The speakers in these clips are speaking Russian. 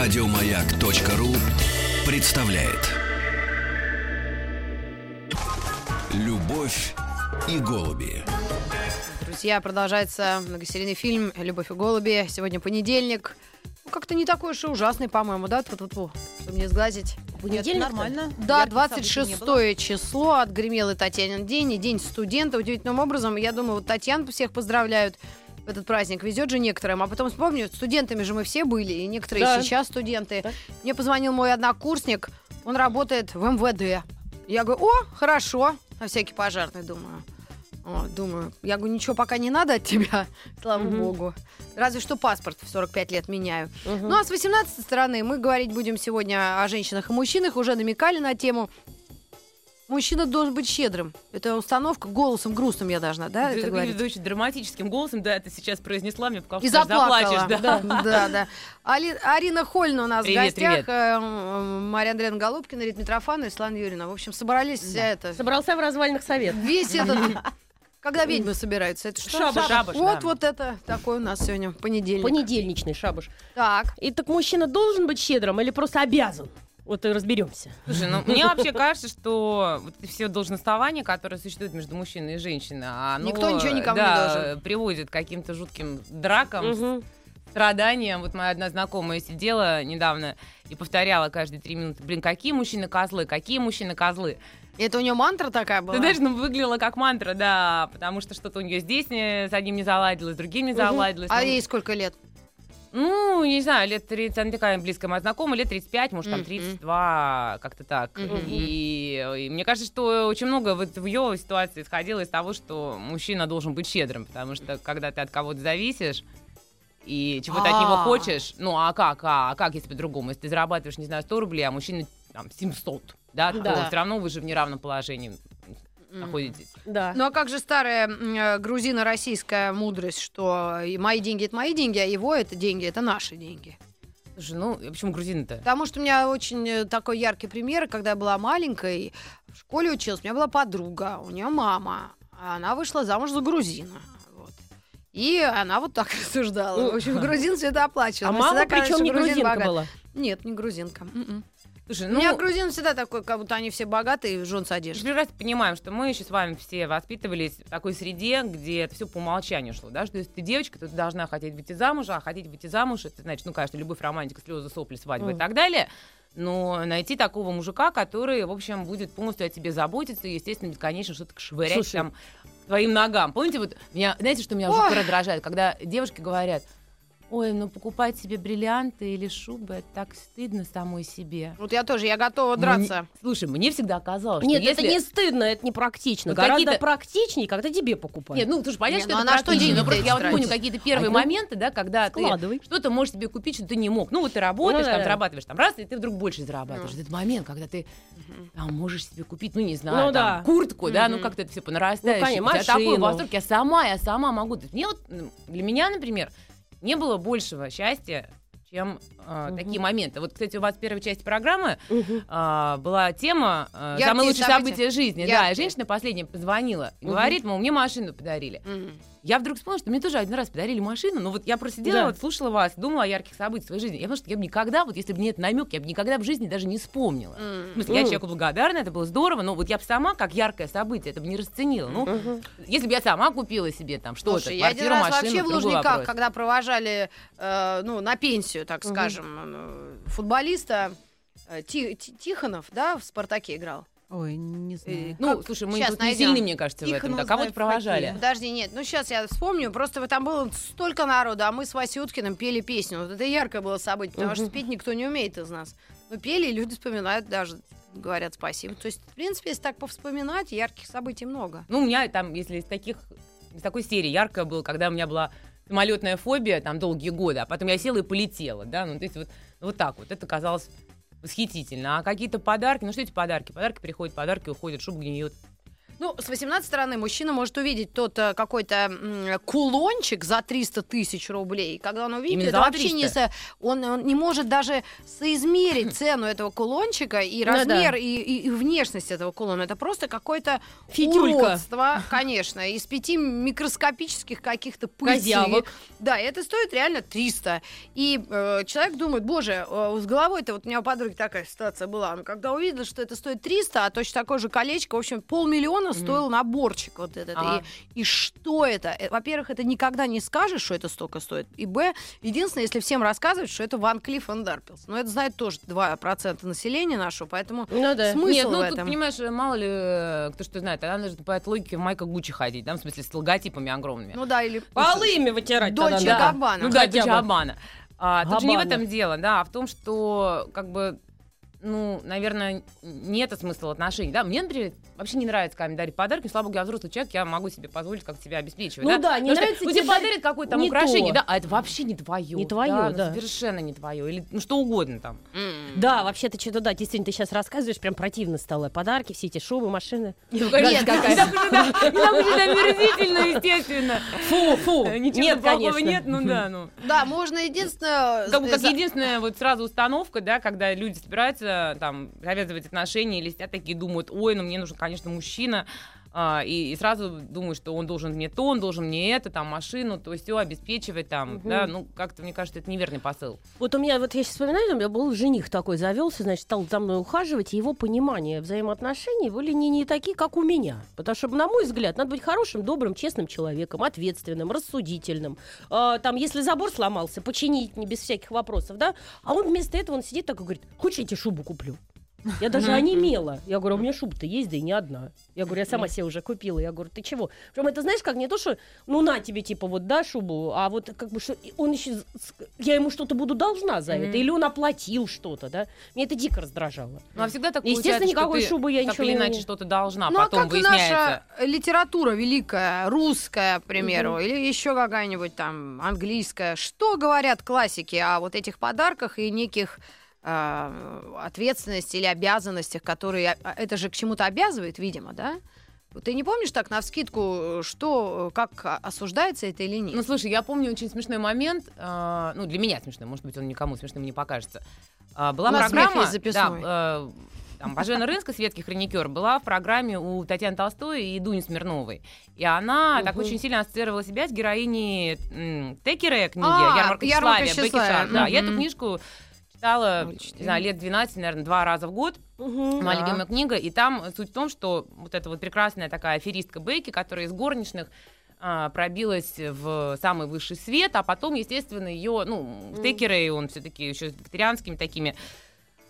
Радиомаяк.ру представляет Любовь и голуби. Друзья, продолжается многосерийный фильм «Любовь и голуби». Сегодня понедельник. Ну, как-то не такой уж и ужасный, по-моему, да? Тут, тут, чтобы не сглазить. Понедельник нормально. Да, Ярких событий не 26 число отгремел и Татьянин день, и день студента. Удивительным образом, я думаю, вот Татьян всех поздравляют в этот праздник. Везет же некоторым. А потом вспомню, студентами же мы все были, и некоторые Да. сейчас студенты. Да. Мне позвонил мой однокурсник, он работает в МВД. Я говорю, о, хорошо, на всякий пожарный, думаю. О, думаю, я говорю, ничего пока не надо от тебя, слава Мгм. богу. Разве что паспорт в 45 лет меняю. Мгм. Ну а с 18 стороны мы говорить будем сегодня о женщинах и мужчинах. Уже намекали на тему. Мужчина должен быть щедрым. Это установка голосом грустным я должна, да, это говорить? очень драматическим голосом, да, ты сейчас произнесла, мне показалось, И заплакала. заплачешь, да. да, да. Али- Арина Хольна у нас Привет, в гостях. привет. э, Мария Андреевна Голубкина, Рит Митрофанова и Светлана Юрьевна. В общем, собрались вся это... Собрался в развальных совет. Весь этот... Когда ведьмы собираются, это что? Шабаш. Шабаш, Вот, да. вот это такой у нас сегодня понедельник. Понедельничный шабаш. Так. И так мужчина должен быть щедрым или просто обязан? Вот и разберемся. Слушай, ну мне вообще кажется, что вот все должностования, которые существуют между мужчиной и женщиной, оно, Никто ничего никому не да, должен. приводит к каким-то жутким дракам, Мгм. страданиям. Вот моя одна знакомая сидела недавно и повторяла каждые три минуты, блин, какие мужчины козлы, какие мужчины козлы. Это у нее мантра такая была? Ты знаешь, ну выглядела как мантра, да, потому что что-то у нее здесь не- с одним не заладилось, с другим не заладилось. А Ну, ей сколько лет? Ну, не знаю, лет 30, она такая близкая моя знакомая, лет 35, может, там Мгм. 32, как-то так. И, и мне кажется, что очень много вот в ее ситуации исходило из того, что мужчина должен быть щедрым, потому что когда ты от кого-то зависишь, и чего-то от него А. хочешь, ну а как, а, как если по-другому? Если ты зарабатываешь, не знаю, 100 рублей, а мужчина там 700, да, Да. то все равно вы же в неравном положении М. находитесь. Да. Ну а как же старая э, грузино-российская мудрость, что и мои деньги это мои деньги, а его это деньги это наши деньги? Слушай, ну, а почему грузины-то? Потому что у меня очень э, такой яркий пример, когда я была маленькой, в школе училась, у меня была подруга, у нее мама, а она вышла замуж за грузина. вот. И она вот так рассуждала. В общем, грузин все это оплачивал. А мама причем не грузин грузинка богат. была. Нет, не грузинка. М-м. Слушай, У ну... меня грузин всегда такой, как будто они все богатые, жен с Мы прекрасно понимаем, что мы еще с вами все воспитывались в такой среде, где это все по умолчанию шло, да, что если ты девочка, то ты должна хотеть выйти замуж, а хотеть выйти замуж, это значит, ну, конечно, любовь, романтика, слезы, сопли, свадьба и Мгм. так далее, но найти такого мужика, который, в общем, будет полностью о тебе заботиться и, естественно, бесконечно что-то швырять Слушай. там твоим ногам. Помните, вот меня, знаете, что меня Ой. жутко раздражает, когда девушки говорят, ой, ну покупать себе бриллианты или шубы, это так стыдно самой себе. Вот я тоже, я готова Мне- драться. Слушай, мне всегда казалось, Нет, что это если... не стыдно, это не практично. Вот Гораздо какие-то- практичнее, когда тебе покупают. Нет, ну, слушай, понятно, Не, что ну это а на что деньги но просто эти я вот помню какие-то первые А, ну, моменты, да, когда ты Складывай. что-то можешь себе купить, что ты не мог. Ну, вот ты работаешь, Ну, там, да. зарабатываешь, там, раз, и ты вдруг больше зарабатываешь. Ну. Этот момент, когда ты там можешь себе купить, ну, не знаю, Ну, там, да. куртку, да, ну, как-то это все по нарастающей. Ну, конечно, У тебя такой машину. восторг, я сама, я сама могу. Мне вот, м, для меня, например, не было большего счастья, чем э, Мгм. такие моменты. Вот, кстати, у вас в первой части программы Мгм. а, была тема э, «Самые лучшие события». жизни». Да, Яркие. и женщина последняя позвонила и Мгм. говорит, мол, мне машину подарили. М. Я вдруг вспомнила, что мне тоже один раз подарили машину, но вот я просидела, Да. вот слушала вас, думала о ярких событиях своей жизни. Я потому что я бы никогда, вот если бы не этот намек, я бы никогда в жизни даже не вспомнила. В М. смысле, я Мгм. человеку благодарна, это было здорово, но вот я бы сама, как яркое событие, это бы не расценила. Ну, Мгм. если бы я сама купила себе там что-то, Слушай, я один квартиру, раз машину, вообще в Лужниках, вопрос. когда провожали э, ну, на пенсию, так Мгм. скажем, э, футболиста э, Ти- Ти- Тихонов, да, в «Спартаке» играл. Ой, не Э, знаю. Ну, как- слушай, мы щас тут не найдем. сильны, мне кажется, в этом. Да, кого-то провожали. хоккее. Подожди, нет, ну сейчас я вспомню, просто там было столько народу, а мы с Васей Уткиным пели песню. Вот это яркое было событие, потому что Мгм. спеть никто не умеет из нас. Мы пели, и люди вспоминают даже, говорят спасибо. То есть, в принципе, если так повспоминать, ярких событий много. Ну, у меня там, если из таких, из такой серии яркое было, когда у меня была самолетная фобия там долгие годы, а потом я села и полетела, да, ну, то есть вот, вот так вот, это казалось восхитительно. А какие-то подарки, ну, что эти подарки? Подарки приходят, подарки уходят, шуба гниет. Ну, с 18 стороны мужчина может увидеть тот э, какой-то кулончик за 300 тысяч рублей. Когда он увидит, Именно это вообще не 300? со- он, он не может даже соизмерить цену этого кулончика и Ну да. размер, и, и- и внешность этого кулона. Это просто какое-то уродство, конечно, из пяти микроскопических каких-то пыльцей. Козявок. Да, это стоит реально 300. И э, человек думает, боже, э, с головой-то вот у меня у подруги такая ситуация была. Она когда увидела, что это стоит 300, а точно такое же колечко, в общем, полмиллиона стоил наборчик вот этот. Ага. И, и что это? Э, Во-первых, это никогда не скажешь, что это столько стоит. И б, единственное, если всем рассказывать, что это Ван Клифф и Дарпилс. Но это знает тоже 2% населения нашего, поэтому Ну да. смысл Нет, ну в тут, этом. понимаешь, мало ли э, кто что знает, она нужно по этой логике в майках Гуччи ходить, да, в смысле с логотипами огромными. Ну да, или... Полы ими вытирать Дольче тогда надо. Габбана. Ну да. Габбана. А, тут же не в этом дело, да, а в том, что как бы ну, наверное, нет смысла в отношениях. Да, мне, например, вообще не нравится, когда мне дарят подарки. Слава богу, я взрослый человек, я могу себе позволить как себя обеспечивать. Ну да, не Потому нравится ну, тебе тебе подарят какое-то там не украшение, то. да, а это вообще не твое. Не твое, да. ну, да. совершенно не твое. Или ну, что угодно там. Да, вообще-то что-то, да, действительно, ты сейчас рассказываешь, прям противно стало. Подарки, все эти шубы, машины. Не это- не уж это омерзительно, естественно. Фу, фу. Ничего Нет, плохого конечно. нет, ну да, ну. Да, можно единственное... Как, бы, как за- единственная вот сразу установка, да, когда люди собираются там завязывать отношения или сидят такие думают, ой, ну мне нужен, конечно, мужчина, а, и, и сразу думают, что он должен мне то, он должен мне это, там, машину, то все обеспечивать, там, Мгм. да, ну, как-то, мне кажется, это неверный посыл. Вот у меня, вот я сейчас вспоминаю, у меня был жених такой, завелся, значит, стал за мной ухаживать, и его понимание взаимоотношений были не, не такие, как у меня. Потому что, на мой взгляд, надо быть хорошим, добрым, честным человеком, ответственным, рассудительным. А, там, если забор сломался, починить не без всяких вопросов, да? А он вместо этого, он сидит такой, говорит, хочешь, я тебе шубу куплю? Я даже онемела. Я говорю, «А у меня шуба-то есть, да и не одна. Я говорю, я сама себе уже купила. Я говорю, ты чего? Причем это знаешь, как не то, что ну на тебе, типа, вот да, шубу, а вот как бы что он еще я ему что-то буду должна за это, или он оплатил что-то, да? Мне это дико раздражало. Ну, а всегда так Естественно, никакой шубы я так ничего или не- иначе что-то должна, Ну, а потом как и выясняется. наша литература великая, русская, к примеру, или еще какая-нибудь там английская. Что говорят классики о вот этих подарках и неких ответственности или обязанностях, которые... а, Это же к чему-то обязывает, видимо, да? Ты не помнишь так, на вскидку, что, э, как а, осуждается это или нет? Ну, слушай, я помню очень смешной момент, а, ну, для меня смешной, может быть, он никому смешным не покажется. А, была программа, да, э, там, Бажена Рынска, светский хроникер, была в программе у Татьяны Толстой и Дуни Смирновой. И она так Мгм. очень сильно ассоциировала себя с героиней м, Текера книги А, «Ярмарка «Ярмарка тщеславия» Бекки. Шарп, Да, я эту книжку читала, не знаю, лет 12, наверное, два раза в год. Моя Да. любимая книга. И там суть в том, что вот эта вот прекрасная такая аферистка Бейки, которая из горничных а, пробилась в самый высший свет, а потом, естественно, ее, ну, в. Текере он все-таки еще с викторианскими такими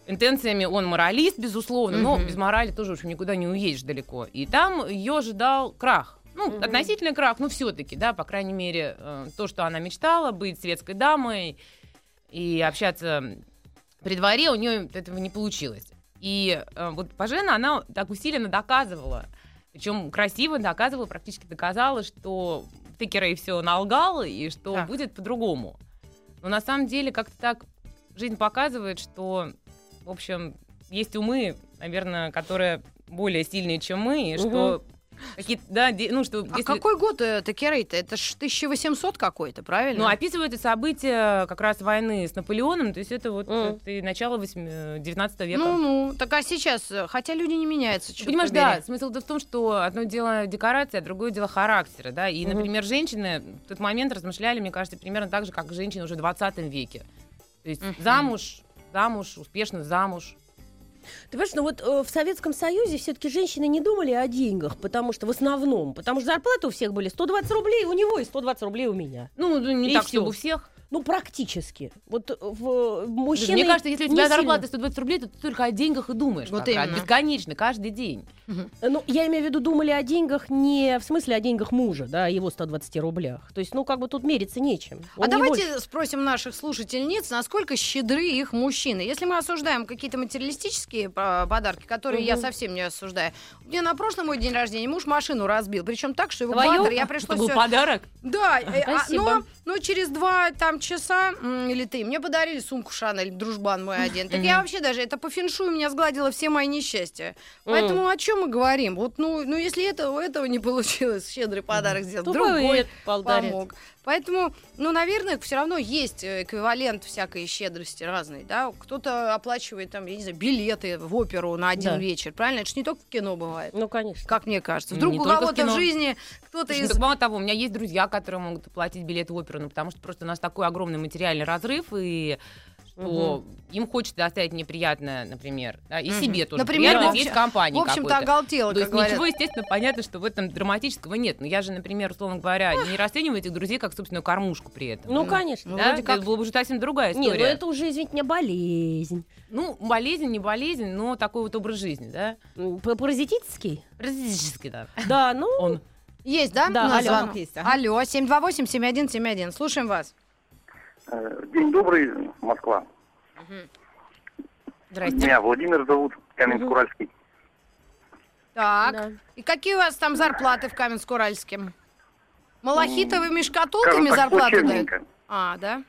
интенциями, он моралист, безусловно, но без морали тоже, в общем, никуда не уедешь далеко. И там ее ожидал крах. Ну, Мгм. относительный крах, ну, все-таки, да, по крайней мере, э, то, что она мечтала, быть светской дамой и общаться при дворе, у нее этого не получилось. И э, вот Пажена, она так усиленно доказывала, причем красиво доказывала, практически доказала, что Текерей все налгал, и что Так. будет по-другому. Но на самом деле как-то так жизнь показывает, что, в общем, есть умы, наверное, которые более сильные, чем мы, и что какие-то, да, ну, что А если- какой год э, Текерей-то? Это ж 1800 какой-то, правильно? Ну, описывают это события как раз войны с Наполеоном, то есть это вот Мгм. это начало восьми- 19 века. Ну, ну, так а сейчас, э, хотя люди не меняются, Понимаешь, побери. да, смысл в том, что одно дело декорация, а другое дело характера, да, и, Мгм. например, женщины в тот момент размышляли, мне кажется, примерно так же, как женщины уже в 20 веке. То есть Мгм. замуж, замуж, успешно замуж. Ты понимаешь, ну вот э, в Советском Союзе все-таки женщины не думали о деньгах, потому что в основном, потому что зарплаты у всех были 120 рублей у него и 120 рублей у меня. Ну, не И так, чтобы у всех. Ну, практически. Вот э, в мужчины... Мне кажется, если у тебя зарплата 120 рублей, то ты только о деньгах и думаешь. Вот именно. бесконечно, каждый день. Ну, я имею в виду, думали о деньгах не в смысле о деньгах мужа, да, о его 120 рублях. То есть, ну, как бы тут мериться нечем. А Он не давайте больше. спросим наших слушательниц, насколько щедры их мужчины. Если мы осуждаем какие-то материалистические а, подарки, которые я Мгм. совсем не осуждаю. Мне на прошлом мой день рождения муж машину разбил, причем так, что его Твою? баттер, я Это пришлось был всё- подарок. Да, э, а, Спасибо. но Ну, через два там часа м, или три мне подарили сумку Шанель, дружбан мой один. Так я вообще даже, это по феншую меня сгладило все мои несчастья. Поэтому о чем мы говорим? Вот, ну, ну если это, у этого не получилось, щедрый подарок сделать, другой помог. Поэтому, ну, наверное, все равно есть э, эквивалент всякой щедрости разной, да. Кто-то оплачивает там, я не знаю, билеты в оперу на один Да. вечер, правильно? Это же не только в кино бывает. Ну, конечно. Как мне кажется. Не Вдруг у только в кого-то в кино. жизни кто-то из... мало того, у меня есть друзья, которые могут оплатить билет в оперу, ну, потому что просто у нас такой огромный материальный разрыв, и что им хочется оставить неприятное, например, да, и Мгм. себе тоже Например, приятно есть компании В общем-то, оголтело, То как есть говорят. ничего, естественно, понятно, что в этом драматического нет. Но я же, например, условно говоря, не расцениваю этих друзей как собственную кормушку при этом. Ну, Ну, конечно. ну, да? вроде как- Это была бы уже совсем другая Не, ну история. это уже, извините меня, болезнь. Ну, болезнь, не болезнь, но такой вот образ жизни, да? Паразитический? Практически, да. Да, ну... Он. Есть, да? Да, алло. звонок? Есть, ага. Алло, 728-7171. Слушаем вас. Э, День добрый, Москва. Здрасте. Меня Владимир зовут, Каменск-Уральский. Так. Да. И какие у вас там зарплаты в Каменск-Уральске? Малахитовыми шкатулками так, зарплату дают? А, да?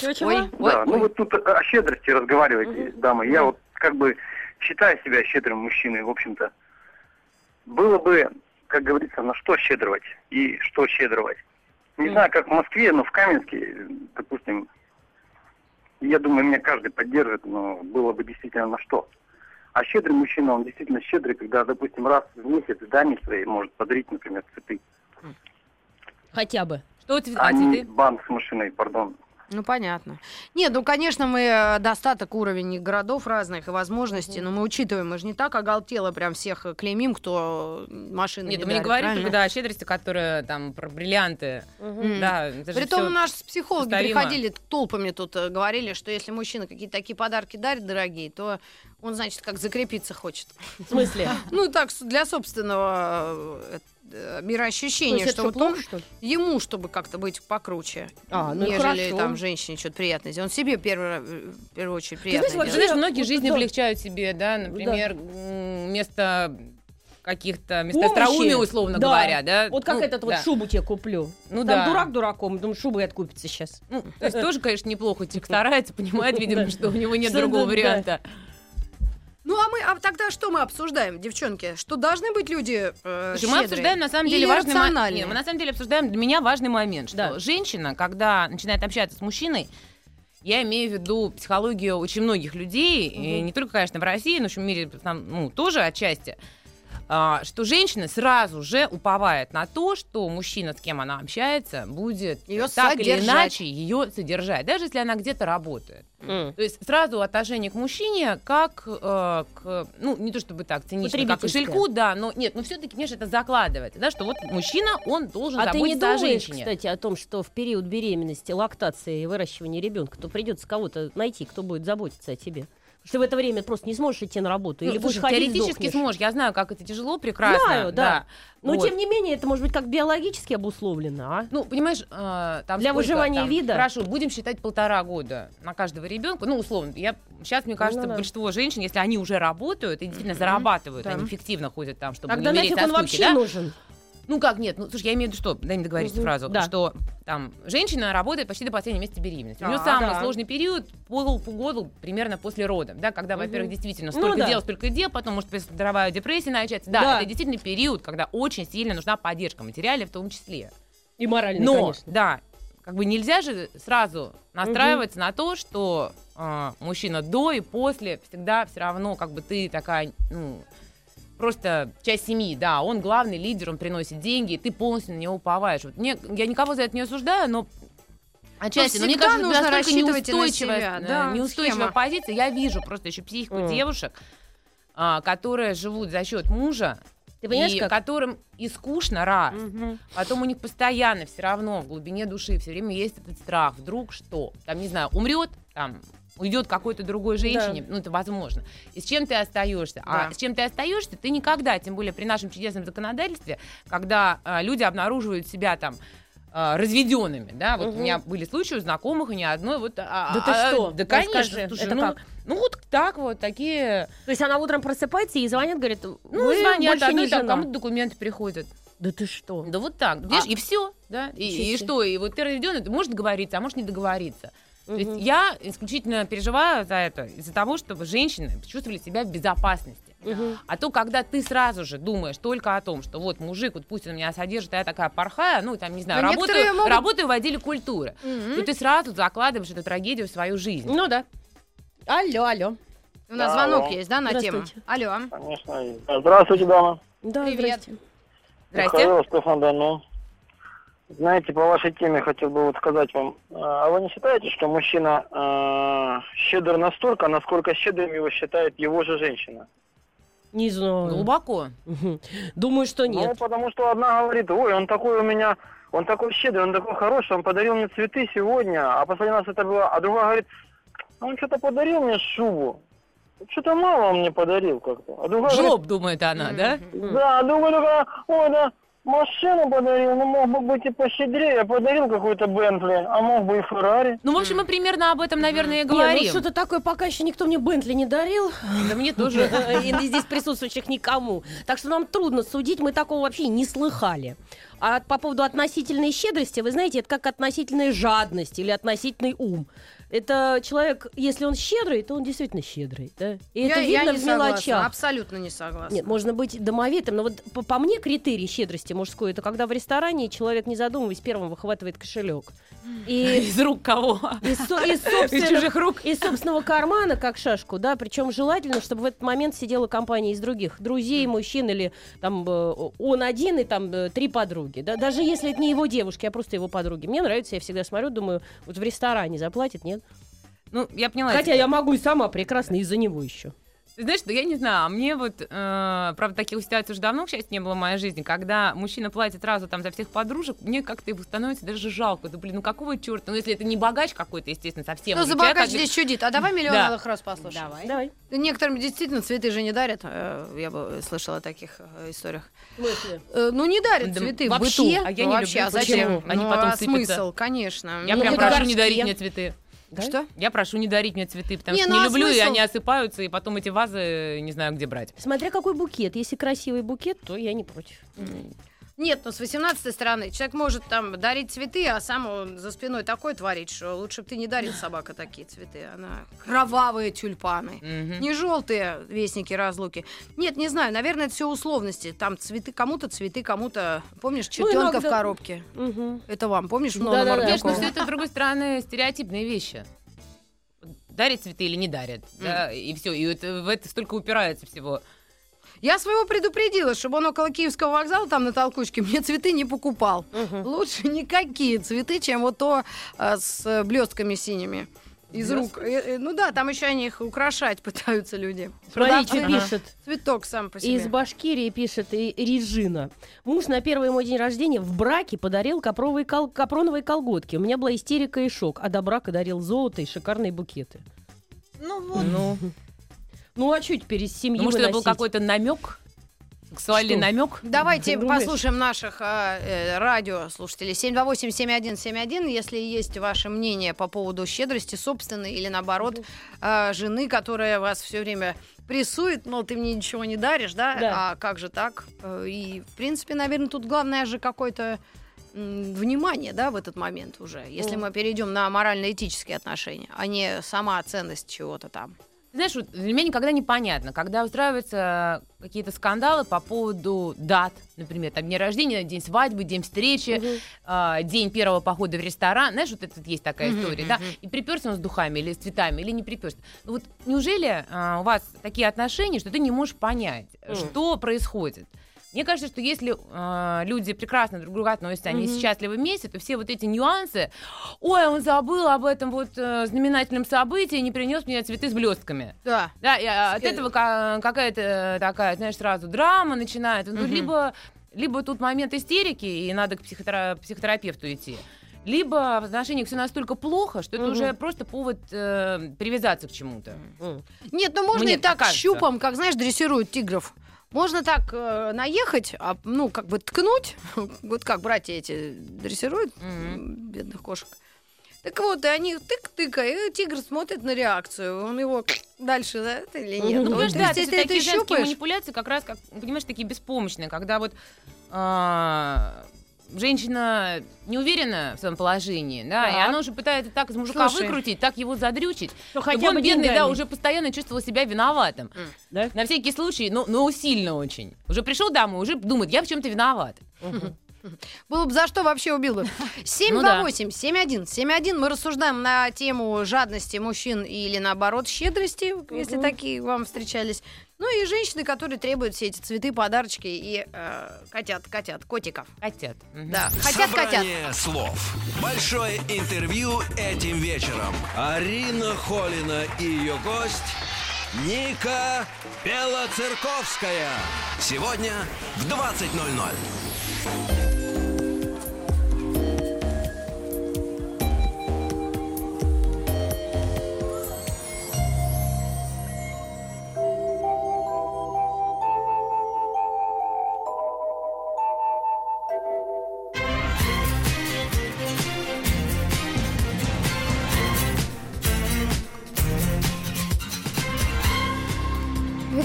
Чего-чего? Ой, Да, ой, ну ой. вот тут о щедрости разговариваете, дамы. Я вот как бы считаю себя щедрым мужчиной, в общем-то. Было бы, как говорится, на что щедровать и что щедровать. Не знаю, как в Москве, но в Каменске, допустим, я думаю, меня каждый поддержит, но было бы действительно на что. А щедрый мужчина, он действительно щедрый, когда, допустим, раз в месяц даме своей может подарить, например, цветы. Хотя бы. Что цвет- А а, цветы? банк с машиной, пардон. Ну, понятно. Нет, ну, конечно, мы э, достаток уровень городов разных и возможностей, но мы учитываем, мы же не так оголтело прям всех э, клеймим, кто машины Нет, не мы не говорим только да, о щедрости, которая там про бриллианты. М. Да, Притом нас психологи сопоставимо. приходили толпами тут, э, говорили, что если мужчина какие-то такие подарки дарит дорогие, то он, значит, как закрепиться хочет. В смысле? Ну, так, для собственного э, есть что вот плохо, он, что ему, чтобы как-то быть покруче, А, ну нежели хорошо. там женщине что-то приятное сделать. Он себе первый, э, в первую очередь знаешь, приятное вот Ты делает. знаешь, многие Вот жизни да. облегчают себе, да, например, м, вместо каких-то, Помощи. остроумия, условно Да. говоря, да. Вот как Ну, этот вот да. шубу тебе куплю. Ну Там да. дурак дураком, думаю, шуба и откупится сейчас. Ну, то есть тоже, конечно, неплохо. Человек старается, понимает, видимо, Да. что у него нет другого да, варианта. Ну, а мы, а тогда что мы обсуждаем, девчонки? Что должны быть люди э, Слушай, мы обсуждаем на самом деле важный момент. мы на самом деле обсуждаем для меня важный момент, что Да. женщина, когда начинает общаться с мужчиной, я имею в виду психологию очень многих людей, и не только, конечно, в России, но в общем мире там, ну, тоже отчасти, что женщина сразу же уповает на то, что мужчина, с кем она общается, будет Её так или содержать. иначе ее содержать, даже если она где-то работает. М. То есть сразу отношение к мужчине как э, к, ну, не то чтобы так, цинично, как к кошельку, да, но нет, но все-таки, конечно, это закладывается, да, что вот мужчина, он должен А ты не заботиться о женщине. кстати, о том, что в период беременности, лактации и выращивания ребенка, то придется кого-то найти, кто будет заботиться о тебе? Что в это время просто не сможешь идти на работу. Ну, или слушай, будешь ходить, теоретически сдохнешь. сможешь, я знаю, как это тяжело, прекрасно. Знаю, да. Но, Вот. тем не менее, это может быть как биологически обусловлено, а? Ну, понимаешь, э, там Для сколько выживания там? вида? Хорошо, будем считать полтора года на каждого ребенка. Ну, условно, я сейчас, мне кажется, Ну да. большинство женщин, если они уже работают и действительно зарабатывают, Да. они эффективно ходят там, чтобы Тогда не умереть нафиг он скуки, вообще да? нужен? Ну как нет, ну слушай, я имею в виду что, дай мне договорить Мгм, фразу, да. что там женщина работает почти до последнего месяца беременности. У нее А, самый да. сложный период пол по году примерно после родов, да, когда, Мгм. во-первых, действительно Ну столько да. дел, столько дел, потом может здоровая депрессия начаться. Да, Да. это действительно период, когда очень сильно нужна поддержка материальная в том числе. И моральный, Но, конечно. да, как бы нельзя же сразу настраиваться на то, что а, мужчина до и после всегда все равно, как бы ты такая, ну, просто часть семьи, да, он главный лидер, он приносит деньги, и ты полностью на него уповаешь. Вот мне, я никого за это не осуждаю, но Отчасти, но мне всегда кажется, нужно настолько рассчитывать на неустойчивая, себя, э, да, неустойчивая схема. позиция. Я вижу просто еще психику Мгм. девушек, а, которые живут за счет мужа, Ты понимаешь, и как? которым и скучно раз, Мгм. Потом у них постоянно все равно в глубине души все время есть этот страх. Вдруг что? Там, не знаю, умрет, там, уйдет какой-то другой женщине, ну, это возможно. И с чем ты остаешься? А Да. с чем ты остаешься, ты никогда, тем более при нашем чудесном законодательстве, когда а, люди обнаруживают себя там разведенными, да, вот у Мгм. меня были случаи у знакомых, и ни одной, вот... а, Да ты а, что? Да, Расскажи, конечно, слушай, это ну, как? ну, вот так вот, такие... То есть она утром просыпается и звонит, говорит, Ну, вы звонят, больше одной не там кому-то документы приходят. Да ты что? Да вот так, видишь, и все. Да? И, и что? И вот ты разведенный, ты можешь договориться, а можешь не договориться. То Мгм. есть я исключительно переживаю за это, из-за того, чтобы женщины чувствовали себя в безопасности. Мгм. А то, когда ты сразу же думаешь только о том, что вот мужик, вот пусть он меня содержит, а я такая порхая, ну, там, не знаю, Но работаю, могут- работаю в отделе культуры, Мгм. то ты сразу закладываешь эту трагедию в свою жизнь. Ну да. Алло, алло. У нас Алло. звонок есть, да, на тему? Алло. Конечно. Здравствуйте, дама. Да, Привет. здрасте. Михаил Стефан-Дону. Знаете, по вашей теме хотел бы вот сказать вам, а вы не считаете, что мужчина а, щедр настолько, насколько щедрым его считает его же женщина? Не знаю. Глубоко. Думаю, что Ну, нет. потому что одна говорит, ой, он такой у меня, он такой щедрый, он такой хороший, он подарил мне цветы сегодня, а последний раз это было, а другая говорит, «А он что-то подарил мне шубу, что-то мало он мне подарил как-то. А другая говорит, Жлоб, думает она, да? Да, а другая такая, ой, да, машину подарил, ну мог бы быть и пощедрее, подарил какой-то Бентли, а мог бы и Феррари. Ну, в общем, мы примерно об этом, наверное, и Не, ну говорим. что-то такое пока еще никто мне Бентли не дарил. Да мне тоже. И здесь присутствующих никому. Так что нам трудно судить, мы такого вообще не слыхали. А по поводу относительной щедрости, вы знаете, это как относительная жадность или относительный ум. Это человек, если он щедрый, то он действительно щедрый, да? И это я, я видно не в согласна, мелочах. абсолютно не согласна. Нет, можно быть домовитым, но вот по, по мне критерий щедрости мужской это когда в ресторане человек, не задумываясь, первым выхватывает кошелек. И Из рук кого? из, из Из чужих рук. из собственного кармана, как шашку, да, причем желательно, чтобы в этот момент сидела компания из других друзей, мужчин или там э, он один и там э, три подруги, да, даже если это не его девушки, а просто его подруги. Мне нравится, я всегда смотрю, думаю, вот в ресторане заплатит, нет? Ну, я поняла. Хотя я могу и сама прекрасно из-за него еще. Ты знаешь, что я не знаю, а мне вот, э, правда, таких ситуаций уже давно, к счастью, не было в моей жизни, когда мужчина платит сразу там за всех подружек, мне как-то его становится даже жалко. Да, блин, ну какого черта? Ну, если это не богач какой-то, естественно, совсем. Уже за человек, богач как бы- здесь чудит? А давай миллионовых раз послушаем. Давай. Давай. Некоторым действительно цветы же не дарят. э, Я бы слышала о таких э, историях. В смысле? Э, Ну, не дарят Да цветы в вообще? быту. А я не вообще, люблю. а зачем? Почему? Они ну, потом а сыпятся. смысл, конечно. Я Ну, прям прошу не дарить мне цветы. Да? Что? Я прошу не дарить мне цветы, потому Не, что ну не а люблю, и смысл? они осыпаются, и потом эти вазы не знаю, где брать. Смотря какой букет. Если красивый букет, то я не против. Нет, но с 18 стороны человек может там дарить цветы, а сам он за спиной такой творить, что лучше бы ты не дарил собака такие цветы. Она кровавые тюльпаны. Мгм. Не желтые вестники разлуки. Нет, не знаю, наверное, это все условности. Там цветы, кому-то цветы, кому-то, помнишь, чертенка в иногда- коробке. Мгм. Это вам, помнишь, в Да-да-да. Нона Конечно, все это, с другой стороны, стереотипные вещи. Дарят цветы или не дарят. да, и все. И это, в это столько упирается всего. Я своего предупредила, чтобы он около Киевского вокзала, там на толкучке, мне цветы не покупал. Мгм. Лучше никакие цветы, чем вот то а, с блестками синими. Из рук. Э, э, Ну да, там еще они их украшать пытаются люди. Смотри, что Продавцы. пишет. Цветок сам по себе. Из Башкирии пишет и Режина. Муж на первый мой день рождения в браке подарил капровые кол- капроновые колготки. У меня была истерика и шок. А до брака дарил золото и шикарные букеты. Ну вот. Ну, Ну а что теперь из семьи ну, может, это был выносить? какой-то намек? Сексуальный Что? намек? Давайте Думаешь? послушаем наших а, э, радиослушателей. 728-7171, если есть ваше мнение по поводу щедрости собственной или, наоборот, а, жены, которая вас все время прессует, но ты мне ничего не даришь, да? Да. А как же так? Э, И, в принципе, наверное, тут главное же какое-то внимание, да, в этот момент уже, если Мгм. мы перейдем на морально-этические отношения, а не сама ценность чего-то там. Знаешь, вот для меня никогда непонятно, когда устраиваются какие-то скандалы по поводу дат, например, там день рождения, день свадьбы, день встречи, Мгм. а, день первого похода в ресторан, знаешь, вот это есть такая история, да, мгм. и приперся он с духами или с цветами, или не приперся. Ну вот неужели а, у вас такие отношения, что ты не можешь понять, Мгм. что происходит? Мне кажется, что если а, люди прекрасно друг к другу относятся, они Мгм. счастливы вместе, то все вот эти нюансы, ой, он забыл об этом вот э, знаменательном событии, не принес мне цветы с блестками. Да. Да, и, а, от Э, этого ка- какая-то э, такая, знаешь, сразу драма начинается. Ну, Мгм. либо, либо тут момент истерики, и надо к психотера- психотерапевту идти. Либо в отношениях все настолько плохо, что это Мгм. уже просто повод э, привязаться к чему-то. Нет, ну можно Мне и так кажется. щупом, как, знаешь, дрессируют тигров. Можно так э, наехать, а, ну, как бы ткнуть, вот как братья эти дрессируют м, бедных кошек. Так вот, и они тык-тыка, и тигр смотрит на реакцию. Он его дальше, да, или нет? Ну, Вот ты, да, ты такие женские манипуляции как раз, как, понимаешь, такие беспомощные, когда вот а, женщина не уверена в своем положении, да, и Так. она уже пытается так из мужика Слушай. выкрутить, так его задрючить, Ну, хотя он, бедный, да, уже постоянно чувствовал себя виноватым. Да? На всякий случай, ну, ну, сильно очень. Уже пришел домой, уже думает, я в чем-то виноват. Было бы за что вообще убил бы. 728 71 71 Мы рассуждаем на тему жадности мужчин или наоборот щедрости, если такие вам встречались. Ну и женщины, которые требуют все эти цветы, подарочки и э, котят, котят, котиков. Хотят. Мгм. Да, хотят, котят. Собрание слов. Большое интервью этим вечером. Арина Холина и ее гость Ника Белоцерковская. Сегодня в 20.00.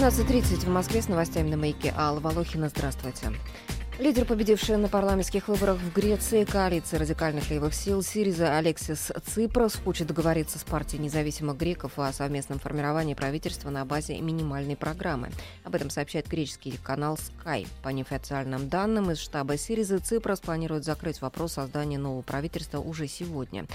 В 12.30 в Москве с новостями на маяке Алла Волохина. Здравствуйте. Лидер, победивший на парламентских выборах в Греции, коалиции радикальных левых сил Сириза Алексис Ципрос хочет договориться с партией независимых греков о совместном формировании правительства на базе минимальной программы. Об этом сообщает греческий канал Sky. По неофициальным данным, из штаба Сириза Ципрос планирует закрыть вопрос создания нового правительства уже сегодня.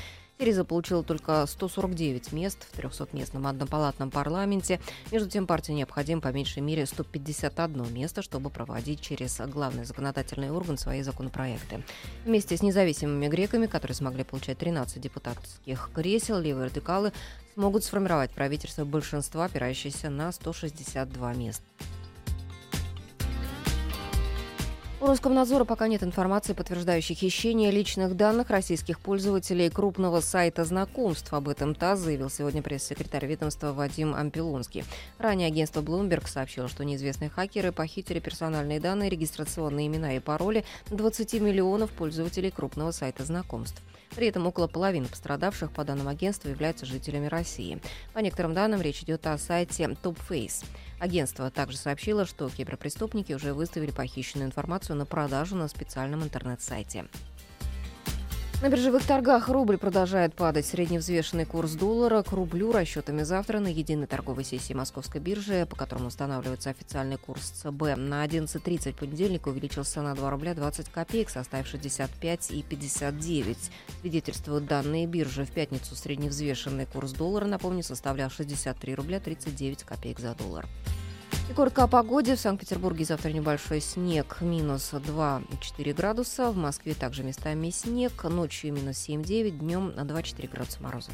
Сириза получила только 149 мест в 300-местном однопалатном парламенте. Между тем, партии необходимо по меньшей мере 151 место, чтобы проводить через главный законодательный орган свои законопроекты. Вместе с независимыми греками, которые смогли получать 13 депутатских кресел, левые радикалы смогут сформировать правительство большинства, опирающееся на 162 места. У Роскомнадзора пока нет информации, подтверждающей хищение личных данных российских пользователей крупного сайта знакомств. Об этом ТАСС заявил сегодня пресс-секретарь ведомства Вадим Ампилонский. Ранее агентство Bloomberg сообщило, что неизвестные хакеры похитили персональные данные, регистрационные имена и пароли 20 миллионов пользователей крупного сайта знакомств. При этом около половины пострадавших, по данным агентства, являются жителями России. По некоторым данным, речь идет о сайте TopFace. Агентство также сообщило, что киберпреступники уже выставили похищенную информацию на продажу на специальном интернет-сайте. На биржевых торгах рубль продолжает падать. Средневзвешенный курс доллара к рублю расчетами завтра на единой торговой сессии Московской биржи, по которому устанавливается официальный курс ЦБ, на 11.30 понедельника увеличился на 2 рубля 20 копеек, составив 65 и 59. Свидетельствуют данные биржи. В пятницу средневзвешенный курс доллара, напомню, составлял 63 рубля 39 копеек за доллар. И коротко о погоде. В Санкт-Петербурге завтра небольшой снег, минус 2,4 градуса. В Москве также местами снег, ночью минус 7,9, днем 2,4 градуса мороза.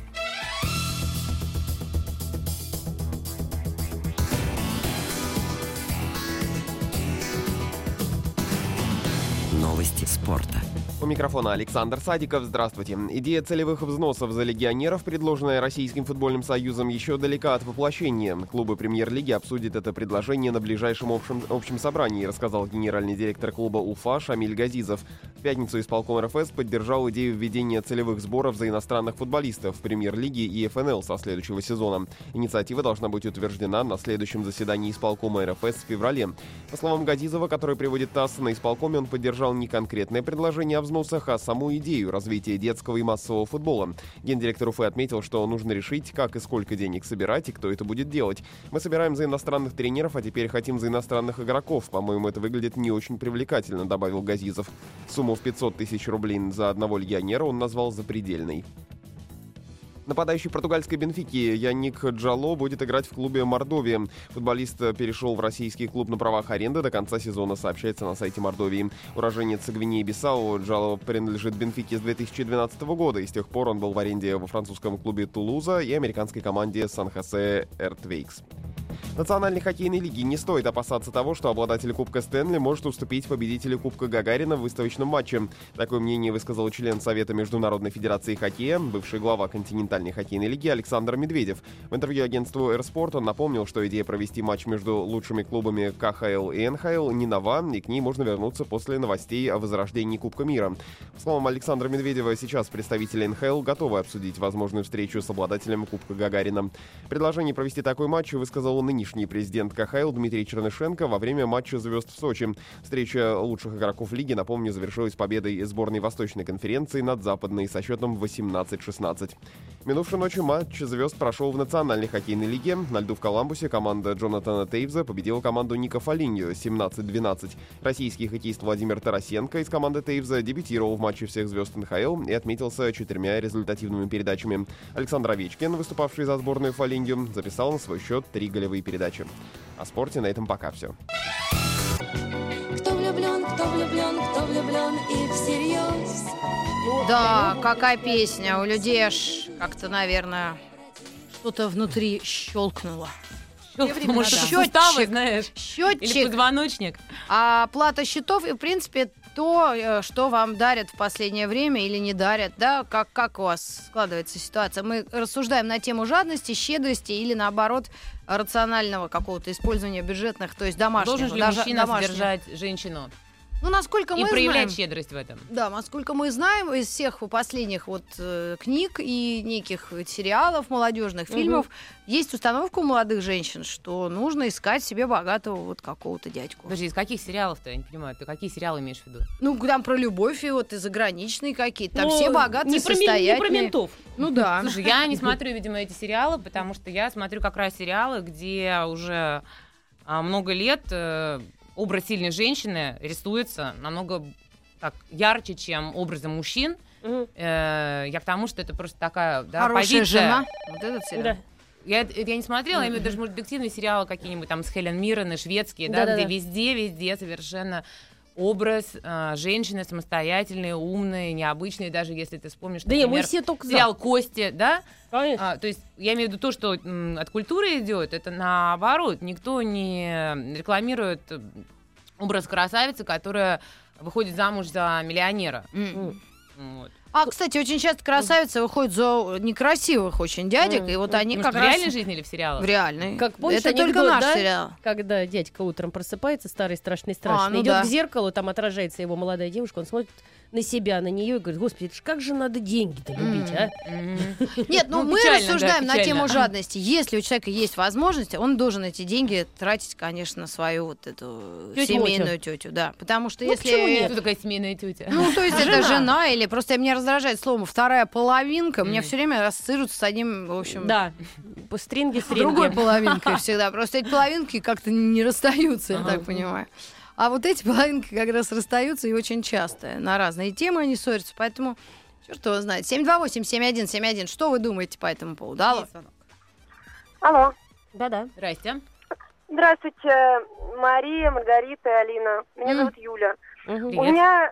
Новости спорта. У микрофона Александр Садиков. Здравствуйте. Идея целевых взносов за легионеров, предложенная Российским футбольным союзом, еще далека от воплощения. Клубы премьер-лиги обсудят это предложение на ближайшем общем, общем собрании, рассказал генеральный директор клуба УФА Шамиль Газизов. В пятницу исполком РФС поддержал идею введения целевых сборов за иностранных футболистов в премьер-лиге и ФНЛ со следующего сезона. Инициатива должна быть утверждена на следующем заседании исполкома РФС в феврале. По словам Газизова, который приводит ТАСС, на исполкоме он поддержал не конкретное предложение о взносах, а саму идею развития детского и массового футбола. Гендиректор Уфы отметил, что нужно решить, как и сколько денег собирать и кто это будет делать. Мы собираем за иностранных тренеров, а теперь хотим за иностранных игроков. По-моему, это выглядит не очень привлекательно, добавил Газизов. Сумму в 500 тысяч рублей за одного легионера он назвал запредельной. Нападающий португальской Бенфики Яник Джало будет играть в клубе Мордовия. Футболист перешел в российский клуб на правах аренды до конца сезона, сообщается на сайте Мордовии. Уроженец Гвинеи-Бисау Джало принадлежит Бенфике с 2012 года, и с тех пор он был в аренде во французском клубе Тулуза и американской команде Сан-Хосе Эртвейкс. Национальной хоккейной лиги не стоит опасаться того, что обладатель Кубка Стэнли может уступить победителю Кубка Гагарина в выставочном матче. Такое мнение высказал член Совета Международной Федерации Хоккея, бывший глава континентальной хоккейной лиги Александр Медведев. В интервью агентству «Эрспорт» он напомнил, что идея провести матч между лучшими клубами КХЛ и НХЛ не нова, и к ней можно вернуться после новостей о возрождении Кубка мира. По словам Александра Медведева, сейчас представители НХЛ готовы обсудить возможную встречу с обладателем Кубка Гагарина. Предложение провести такой матч высказал нынешний нынешний президент КХЛ Дмитрий Чернышенко во время матча звезд в Сочи. Встреча лучших игроков лиги, напомню, завершилась победой сборной Восточной конференции над Западной со счетом 18-16. Минувшей ночью матч звезд прошел в Национальной хоккейной лиге. На льду в Коламбусе команда Джонатана Тейвза победила команду Ника Фолиньо 17-12. Российский хоккеист Владимир Тарасенко из команды Тейвза дебютировал в матче всех звезд НХЛ и отметился четырьмя результативными передачами. Александр Овечкин, выступавший за сборную Фолиньо, записал на свой счет три голевые передачи. О спорте на этом пока все. Кто влюблен, кто влюблен, кто влюблен и всерьез. Да, какая песня. У людей аж как-то, наверное, что-то внутри щелкнуло. Счетчик. суставы, знаешь? Или Счетчик, позвоночник. а оплата счетов и, в принципе, то, э, что вам дарят в последнее время или не дарят, да, как, как у вас складывается ситуация. Мы рассуждаем на тему жадности, щедрости или, наоборот, рационального какого-то использования бюджетных, то есть домашних. Должен ли даже мужчина домашних. содержать женщину Ну, насколько и мы проявлять знаем, щедрость в этом? Да, насколько мы знаем из всех последних вот э, книг и неких сериалов, молодежных фильмов, есть установка у молодых женщин, что нужно искать себе богатого вот какого-то дядьку. Подожди, из каких сериалов-то? Я не понимаю. Ты какие сериалы имеешь в виду? Ну, там про любовь и вот и заграничные какие-то. Там Ну, все богатые, не про, мен- не состоятельные. про ментов. Ну да. Слушай, я не смотрю, видимо, эти сериалы, потому что я смотрю как раз сериалы, где уже а, много лет э, образ сильной женщины рисуется намного так ярче, чем образы мужчин. Э, я к тому, что это просто такая да, Хорошая позиция. жена. Вот этот сериал. Да. Я, это я не смотрела, я имею в виду даже, может, детективные сериалы какие-нибудь там с Хелен Миррен и шведские, да, Да-да-да. где везде, везде совершенно образ э, женщины самостоятельной, умной, необычной, даже если ты вспомнишь, Да не, мы например, все только за. сериал «Кости», да? Конечно. А, то есть я имею в виду то, что м, от культуры идет, это наоборот. Никто не рекламирует э, образ красавицы, которая выходит замуж за миллионера. М. Вот. А, кстати, очень часто красавицы выходят за некрасивых очень дядек, и вот они Может, как в раз... реальной жизни или в сериалах? В реальной. Как помнишь Это только наш да? сериал. Когда дядька утром просыпается, старый, страшный, страшный, А, ну идет да. к зеркалу, там отражается его молодая девушка, он смотрит на себя, на нее и говорит, господи, как же надо деньги-то любить, а? Нет, ну, Ну, мы печально, да, рассуждаем на тему жадности. Если у человека есть возможность, он должен эти деньги тратить, конечно, на свою вот эту семейную тетю, да. Потому что Ну, если... почему нет? Кто такая семейная тетя? Ну, то есть это жена или просто меня раздражает слово вторая половинка. Мне Мгм. все время ассоциируется с одним, в общем, Да, по стринге, стринге. другой половинкой всегда. Просто эти половинки как-то не расстаются, я так понимаю. А вот эти половинки как раз расстаются и очень часто. На разные темы они ссорятся, поэтому черт его знает. 728-7171. Что вы думаете по этому поводу? Алло. Алло. Да-да. Здрасте. Здравствуйте, Мария, Маргарита и Алина. Меня зовут Юля. У меня,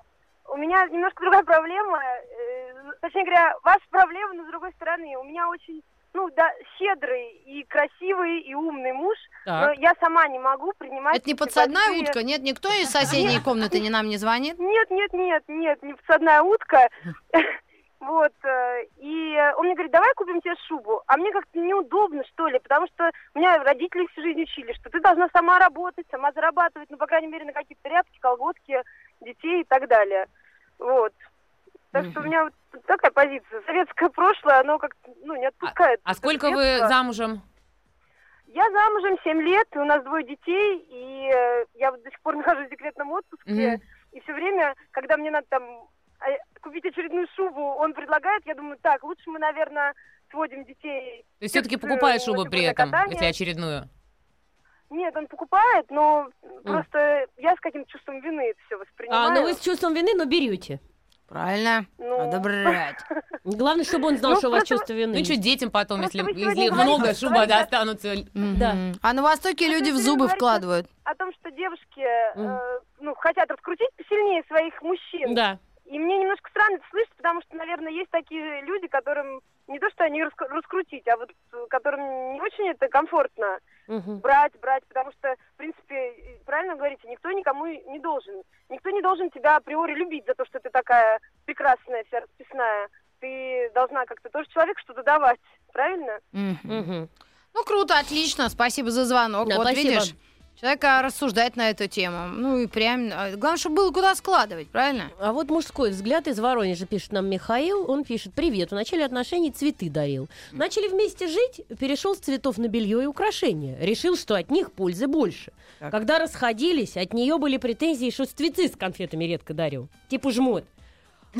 у меня немножко другая проблема. э, точнее говоря, ваша проблема, но с другой стороны. У меня очень, ну, да, щедрый и красивый и умный муж. Но Так. я сама не могу принимать... Это не подсадная большие- утка? Нет, никто из соседней комнаты не нам не звонит? Нет, нет, нет, нет, не подсадная утка. Вот, э, и он мне говорит, давай купим тебе шубу. А мне как-то неудобно, что ли, потому что меня родители всю жизнь учили, что ты должна сама работать, сама зарабатывать, ну, по крайней мере, на какие-то тряпки, колготки, детей и так далее. Вот. Так что у меня вот такая позиция. Советское прошлое, оно как-то, ну, не отпускает. А это сколько вы замужем? Я замужем 7 лет, у нас двое детей, и э, я вот до сих пор нахожусь в декретном отпуске. Мгм. И все время, когда мне надо там э, купить очередную шубу, он предлагает, я думаю, так, лучше мы, наверное, сводим детей. То есть все-таки Э, покупает шубу при этом, катание. если очередную? Нет, он покупает, но просто я с каким-то чувством вины это все воспринимаю. А, ну вы с чувством вины, но берете. Правильно. Ну, Надо брать. Главное, чтобы он знал, Ну, что у вас просто- чувство вины. Ну и что, детям потом, Просто если, если много шубы говорите- останутся. Да. Мгм. А на Востоке А люди в зубы вкладывают. О том, что девушки э, ну, хотят раскрутить посильнее своих мужчин. Да. И мне немножко странно это слышать, потому что, наверное, есть такие люди, которым не то, что они раск- раскрутить, а вот э, которым не очень это комфортно Мгм. брать, брать, потому что, в принципе, правильно говорите, никто никому не должен. Никто не должен тебя априори любить за то, что ты такая прекрасная, вся расписная. Ты должна как-то тоже человеку что-то давать, правильно? Мгм. Мгм. Ну, круто, отлично. Спасибо за звонок. Да, вот спасибо. видишь, Человек рассуждает на эту тему. Ну и прям... а, Главное, чтобы было куда складывать, правильно? А вот мужской взгляд из Воронежа пишет нам Михаил. Он пишет, привет, в начале отношений цветы дарил. Начали вместе жить, перешел с цветов на белье и украшения. Решил, что от них пользы больше. Так. Когда расходились, от нее были претензии, что цветы с конфетами редко дарил. Типа жмот.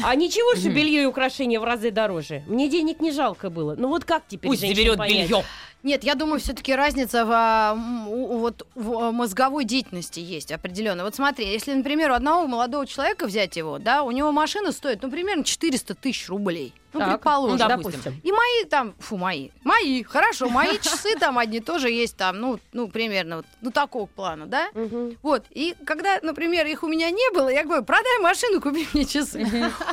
А ничего, что белье и украшения в разы дороже. Мне денег не жалко было. Ну вот как теперь Пусть заберет понять? белье. Нет, я думаю, все-таки разница в, вот, в а, мозговой деятельности есть определенно. Вот смотри, если, например, у одного молодого человека взять его, да, у него машина стоит, ну, примерно 400 тысяч рублей. Ну, Так, предположим. ну, допустим. И мои там, фу, мои, мои, хорошо, мои часы там одни тоже есть там, ну, ну примерно вот, ну, такого плана, да? Вот, и когда, например, их у меня не было, я говорю, продай машину, купи мне часы.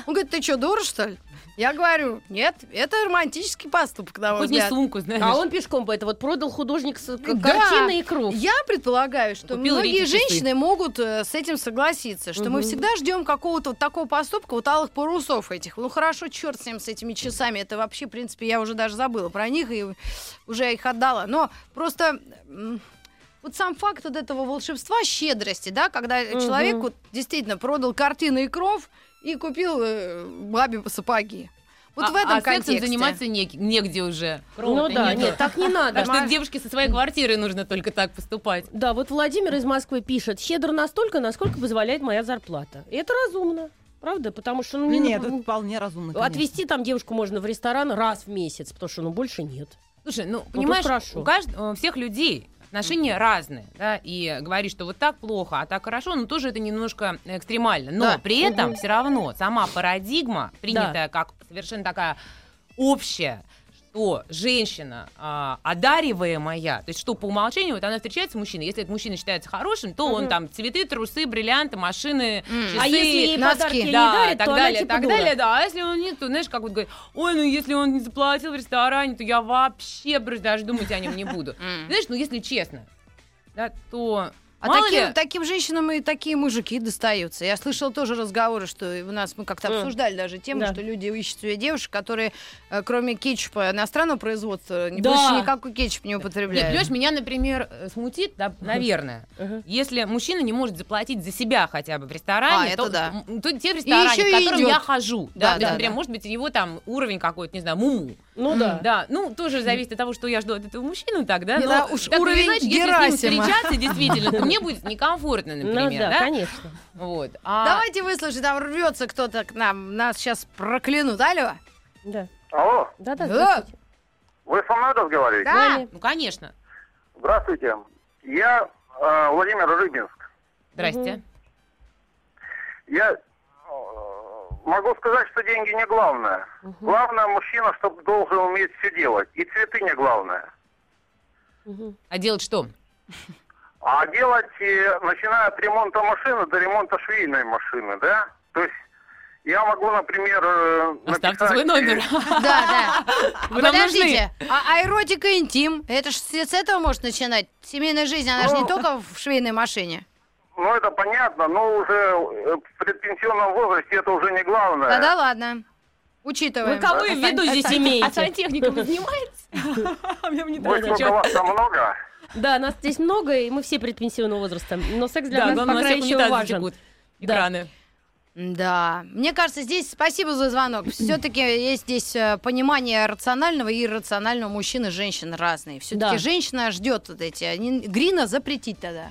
Он говорит, ты что, дура, что ли? Я говорю, нет, это романтический поступок, на мой Хоть не взгляд. сумку, знаешь. А он пешком бы это вот продал художник с Да. картины и круг. Я предполагаю, что Купил многие Рите часы. женщины могут э, с этим согласиться, что мы Мгм. всегда ждем какого-то вот такого поступка, вот алых парусов этих. Ну хорошо, черт с ним, с этими часами. Это вообще, в принципе, я уже даже забыла про них и уже их отдала. Но просто вот сам факт вот этого волшебства, щедрости, да, когда человек вот действительно продал картины и кров и купил э, бабе сапоги. Вот А- в этом а сексом контексте. заниматься не- негде уже. Ну Кровь-то да, нету. нет, так не надо. Так что девушке со своей квартиры нужно только так поступать. Да, вот Владимир из Москвы пишет, щедро настолько, насколько позволяет моя зарплата. И это разумно. Правда? Потому что ну, не Нет, ну, это вполне разумно, конечно. отвезти там девушку можно в ресторан раз в месяц, потому что ну больше нет. Слушай, ну, тут понимаешь, у, кажд- у всех людей отношения разные, да, и говорить, что вот так плохо, а так хорошо, ну, тоже это немножко экстремально. Но Да. при этом все равно сама парадигма, принятая как совершенно такая общая, что женщина а, одариваемая, то есть что по умолчанию, вот она встречается с мужчиной, если этот мужчина считается хорошим, то он Мгм. там цветы, трусы, бриллианты, машины, М. часы, а если ей носки. подарки не да, дарит, так то далее, она типа так дура. далее, да. А если он нет, то, знаешь, как вот говорит, ой, ну если он не заплатил в ресторане, то я вообще даже думать о нем не буду. Знаешь, ну если честно, да, то А мало таким, ли- таким женщинам и такие мужики достаются. Я слышала тоже разговоры, что у нас мы как-то Мгм. обсуждали даже тему, Да. что люди ищут себе девушек, которые э, кроме кетчупа иностранного производства Да. больше никакой кетчуп не Нет, употребляют. понимаешь, меня, например, э, смутит, да, наверное, если мужчина не может заплатить за себя хотя бы в ресторане, А, то, да. м, то те рестораны, еще к и которым идет. я хожу, Да, да, то да, например, да. может быть, его там уровень какой-то, не знаю, муму, Ну да. Да, ну тоже зависит от того, что я жду от этого мужчины, так, да? Не, Но да, уж так или уровень иначе, если с Герасима. ним встречаться действительно, то мне будет некомфортно, Ну например, да, да? конечно. Вот. А Давайте выслушаем, там рвется кто-то к нам, нас сейчас проклянут. Алло? Да. Алло, Да, да, Да. вы со мной разговариваете? Да. Ну, конечно. Здравствуйте. Я э, Владимир Рыбинск. Здрасте. Я э, могу сказать, что деньги не главное. Главное мужчина, чтобы должен уметь все делать. И цветы не главное. Мгм. А делать что? А делать, э, начиная от ремонта машины до ремонта швейной машины, да? То есть я могу, например, э, Оставьте написать, свой номер. э, Да, да. Вы Подождите, а, а эротика интим, это же с с этого может начинать? Семейная жизнь, она же не Ну. только в швейной машине. Ну, это понятно, но уже э, в предпенсионном возрасте это уже не главное. Да-да, ладно. Учитываем. Вы кого в виду здесь А имеете? сантехника вы занимаетесь? Мне не Ой, нравится. сколько вас там много? Да, нас здесь много, и мы все предпенсионного возраста. Но секс для Да, нас пока еще важен. Да. экраны. Да, мне кажется, здесь спасибо за звонок. Все-таки есть здесь э, понимание рационального и иррационального мужчин и женщин разные. Все-таки Да. женщина ждет вот эти. Грина запретить тогда.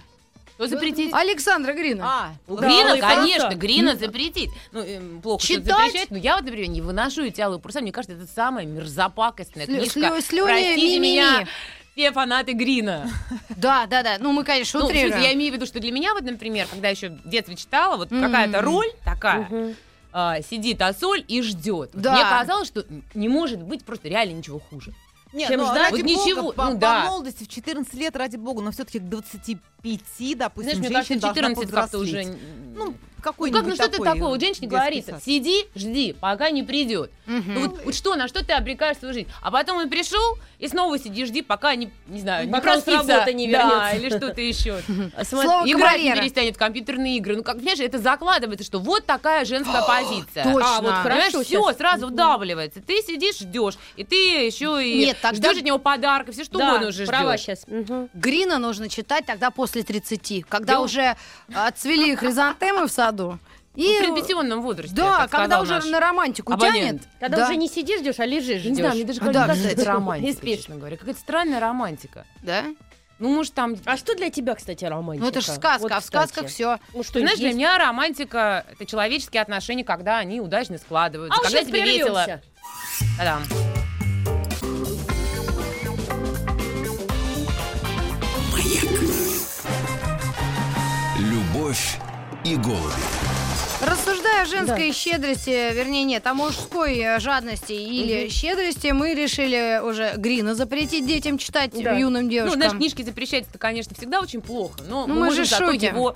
Что запретить? Александра Грина. А, Грина, ой, конечно. Грина запретить. Ну, эм, плохо что Читать? запрещать, но я вот, например, не выношу эти алые паруса. Мне кажется, это самая мерзопакостная Слю- книжка. слю- слюни Простите ми-ми-ми. меня, все фанаты Грина. Да, да, да. Ну, мы, конечно, Ну, утрируем. я имею в виду, что для меня, вот, например, когда еще в детстве читала, вот Мгм. какая-то роль такая, Мгм. а, сидит Асоль и ждет. Да. Мне казалось, что не может быть просто реально ничего хуже. Нет, Чем ну, ждать? ради Вот бога, ничего, по, ну по да. молодости в 14 лет, ради бога, но все-таки к 25, допустим, Знаешь, мне кажется, женщина должна 14 как-то уже... повзрослеть. Ну, Ну как, ну что ты такой, такое? Вот э, женщине детский говорится, сад. сиди, жди, пока не придет. Мгм. Ну вот, вот что, на что ты обрекаешь свою жизнь? А потом он пришел, и снова сиди, жди, пока не, не знаю, не Пока работы не Да, вернется. или что-то еще. Слово Играть не перестанет в компьютерные игры. Ну, как, понимаешь, это закладывается, что вот такая женская позиция. точно. А, вот хорошо все, сразу вдавливается. Ты сидишь, ждешь, и ты еще и Нет, тогда- ждешь от него подарка, все что да, угодно уже права ждешь. сейчас. Грина нужно читать тогда после 30, когда Да. уже отцвели хризантемы в саду. И, Ну, в предпенсионном возрасте. да, когда уже наш на романтику абонент. тянет. Когда да, уже не сидишь, ждешь, а лежишь, Я не знаю, мне ждешь. даже Да, кажется, кстати. это романтика, Не спишь. честно говоря. Какая-то странная романтика. да? Ну, может, там... А что для тебя, кстати, романтика? Ну это же сказка, Вот, а в сказках все. Ну что, Знаешь, для есть? меня романтика — это человеческие отношения, когда они удачно складываются, А когда тебе весело. Та-дам. Любовь и голуби. Рассуждая о женской щедрости, вернее, нет, о мужской э, жадности или щедрости, мы решили уже Грина запретить детям читать Да. юным Ну, девушкам. знаешь, книжки запрещать это, конечно, всегда очень плохо, но Ну, мы, мы можем же зато шутим. его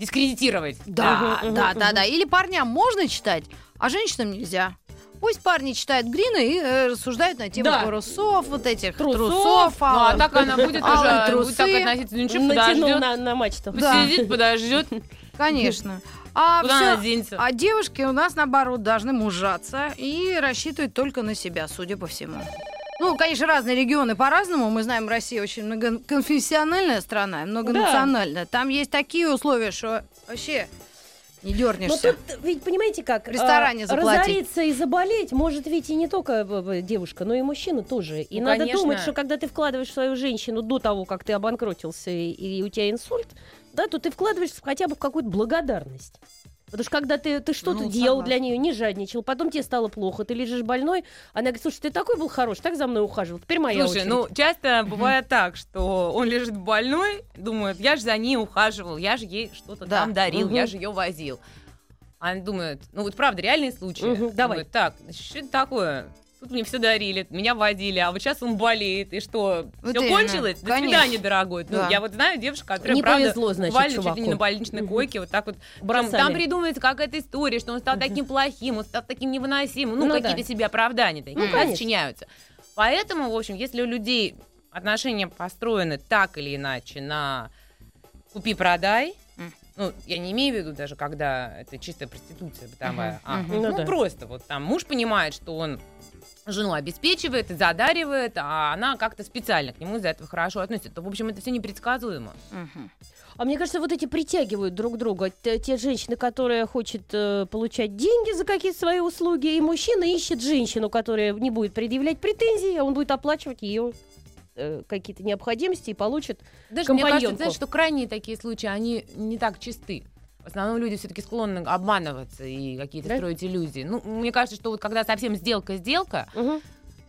дискредитировать. Да, Мгм, да, мгм, да, да. Или парням можно читать, а женщинам нельзя. Пусть парни читают Грина и э, рассуждают на тему Да. парусов, вот этих Трусов. трусов, Ну, а алых- так она будет уже будет так трусы. относиться, ну ничего, Натянул подождет, на, на мачту. Да. посидит, подождет, Конечно. А, куда всё- она денется. а девушки у нас, наоборот, должны мужаться и рассчитывать только на себя, судя по всему. Ну, конечно, разные регионы по-разному. Мы знаем, Россия очень многоконфессиональная страна, многонациональная. Там есть такие условия, что вообще не Но дернешься. тут, ведь понимаете как, В ресторане а, заплатить. разориться и заболеть может ведь и не только б- б- девушка, но и мужчина тоже. И Ну, надо конечно. думать, что когда ты вкладываешь в свою женщину до того, как ты обанкротился и, и у тебя инсульт, да, то ты вкладываешь хотя бы в какую-то благодарность. Потому что когда ты, ты что-то Ну, делал согласна. для нее, не жадничал, потом тебе стало плохо, ты лежишь больной, она говорит, слушай, ты такой был хороший, так за мной ухаживал, теперь моя Слушай, очередь. ну часто бывает так, что он лежит больной, думает, я же за ней ухаживал, я же ей что-то Да. там дарил, Мгм. я же ее возил. Она думает, ну вот правда, реальные случаи. Мгм, давай. Думает, так, что это такое? Тут мне все дарили, меня водили, а вот сейчас он болеет, и что, Вот все именно, кончилось? До конечно. свидания, дорогой. Ну, Да. я вот знаю девушку, которая, Не правда, повезло, значит, буквально чуть ли не чуваку. на больничной койке, вот так вот. Там, Бросали. там придумывается какая-то история, что он стал таким плохим, он стал таким невыносимым. Ну, Ну какие-то да. себе оправдания такие, Ну, ну, конечно. сочиняются. Поэтому, в общем, если у людей отношения построены так или иначе на купи-продай, ну, я не имею в виду даже, когда это чистая проституция бытовая, а, мгм. Ну ну, да. просто вот там муж понимает, что он жену обеспечивает и задаривает, а она как-то специально к нему из-за этого хорошо относится, то, в общем, это все непредсказуемо. Мгм. А мне кажется, вот эти притягивают друг друга. Те, те женщины, которые хотят э, получать деньги за какие-то свои услуги, и мужчина ищет женщину, которая не будет предъявлять претензии, а он будет оплачивать ее э, какие-то необходимости и получит. Даже мне кажется, компаньонку. знаешь, что крайние такие случаи, они не так чисты. В основном люди все-таки склонны обманываться и какие-то Да? строить иллюзии. Ну, мне кажется, что вот когда совсем сделка-сделка,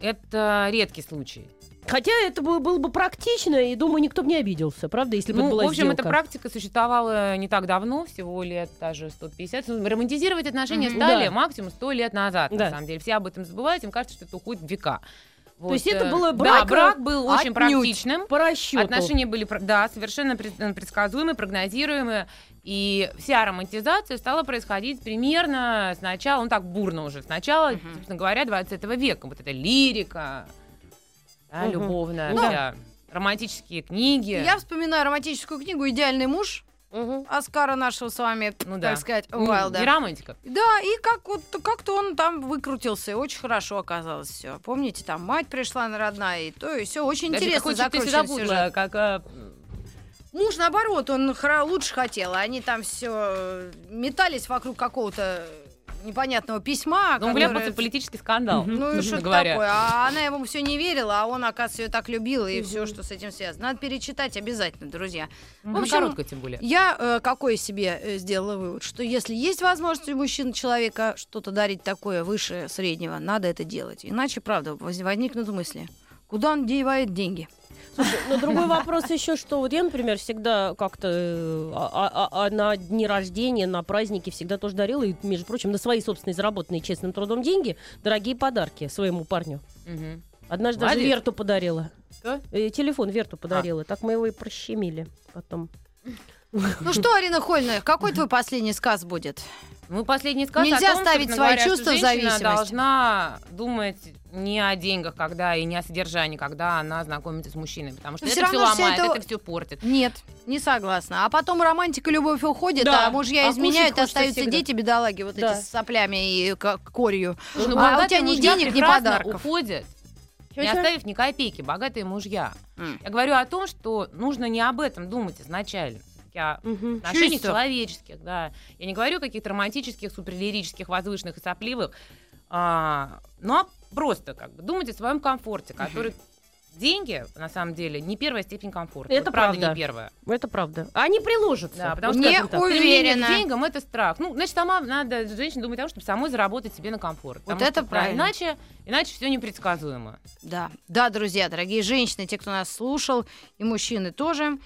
это редкий случай. Хотя это было, было бы практично, и думаю, никто бы не обиделся, правда, если бы Ну, это была в общем, сделка. эта практика существовала не так давно, всего лет даже 150. Ну, Романтизировать отношения Мгм. стали Да. максимум 100 лет назад, Да. на самом деле. Все об этом забывают, им кажется, что это уходит в века. То есть это э, было Да, брак, брак был очень практичным. По расчету. Отношения были, да, совершенно пред- предсказуемые, прогнозируемые. И вся романтизация стала происходить примерно с начала, ну так бурно уже, с начала, Мгм. собственно говоря, 20 века. Вот эта лирика, да, Мгм. любовная, Ну, вся, романтические книги. Я вспоминаю романтическую книгу «Идеальный муж» Мгм. Оскара нашего с вами, Ну так да. сказать, Уайлда. И романтика. Да, и как вот как-то он там выкрутился, и очень хорошо оказалось все. Помните, там мать пришла на родная, и то, и все очень Даже интересно запутала, сюжет. как а, Муж, наоборот, он лучше хотел, а они там все метались вокруг какого-то непонятного письма. ну, которое- вляпался в политический скандал, Ну и что говоря. такое? А она ему все не верила, а он, оказывается, ее так любил, и все, что с этим связано. Надо перечитать обязательно, друзья. Ну, В общем, короткое тем более. Я э, какой себе э, сделала вывод, что если есть возможность у мужчин человека что-то дарить такое выше среднего, надо это делать. Иначе, правда, воз- возникнут мысли. Куда он девает деньги? Слушай, но другой вопрос еще, что вот я, например, всегда как-то э, а- а- а на дни рождения, на праздники всегда тоже дарила, и, между прочим, на свои собственные заработанные честным трудом деньги, дорогие подарки своему парню. Мгм. Однажды даже Молодец. Верту подарила. Что? Э, телефон Верту подарила. Так мы его и прощемили потом. Ну что, Арина Хольна, какой твой последний сказ будет? Ну, последний сказ Нельзя о том, ставить свои говоря, чувства в зависимость. должна думать не о деньгах, когда и не о содержании, когда она знакомится с мужчиной, потому что Но это все все ломает, это- это все портит. Нет, не согласна. А потом романтика, любовь уходит, Да, а мужья а изменяют, остаются всегда. дети, бедолаги, вот Да. эти с соплями и к- корью. Ну, а у богатые тебя ни денег, ни подарков. уходят, не оставив ни копейки, богатые мужья. М. Я говорю о том, что нужно не об этом думать изначально. Я Мгм. отношениях Чувства. человеческих, да. Я не говорю о каких-то романтических, суперлирических, возвышенных и сопливых, а, но просто как бы думать о своем комфорте, который деньги, на самом деле, не первая степень комфорта. Это Вот правда, правда. не первая. Это правда. Они приложатся. Да, потому что Не так. уверена. К деньгам это страх. Ну, значит, сама надо женщине думать о том, чтобы самой заработать себе на комфорт. Вот это что, правильно. Иначе, иначе все непредсказуемо. Да, да, друзья, дорогие женщины, те, кто нас слушал, и мужчины тоже,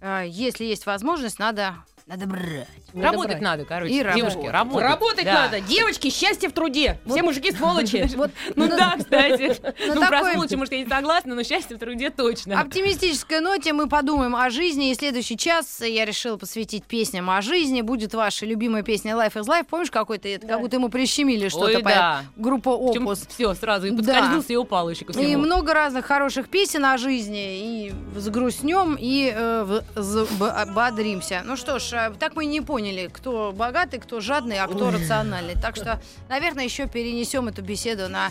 э, если есть возможность, надо, надо брать. Надо работать брать. надо, короче, И девушки, работать. работать. Работать Да. надо. Девочки, счастье в труде. Все мужики сволочи. Вот Ну на- да, кстати. Ну, про сволочи, может, я не согласна, но счастье в труде точно. оптимистической ноте мы подумаем о жизни. И следующий час я решила посвятить песням о жизни. Будет ваша любимая песня Life is Life. Помнишь, какой-то как будто ему прищемили что-то по да. группа Опус. Все, сразу. И подскользнулся, и упал еще ко И всему. много разных хороших песен о жизни. И взгрустнем, и э, взбодримся. Ну что ж, так мы и не поняли, кто богатый, кто жадный, а кто рациональный. Так что, наверное, еще перенесем эту беседу на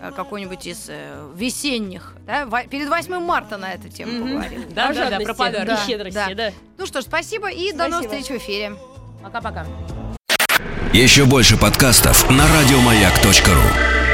э, какой-нибудь из э, весенних. да? Во- Перед 8 марта на эту тему Мгм. поговорим. Да, да, да, жадности, про подарки. Да, щедрости, да. да. Ну что ж, спасибо и до новых Спасибо. встреч в эфире. Пока-пока. Еще больше подкастов на радиомаяк.ру.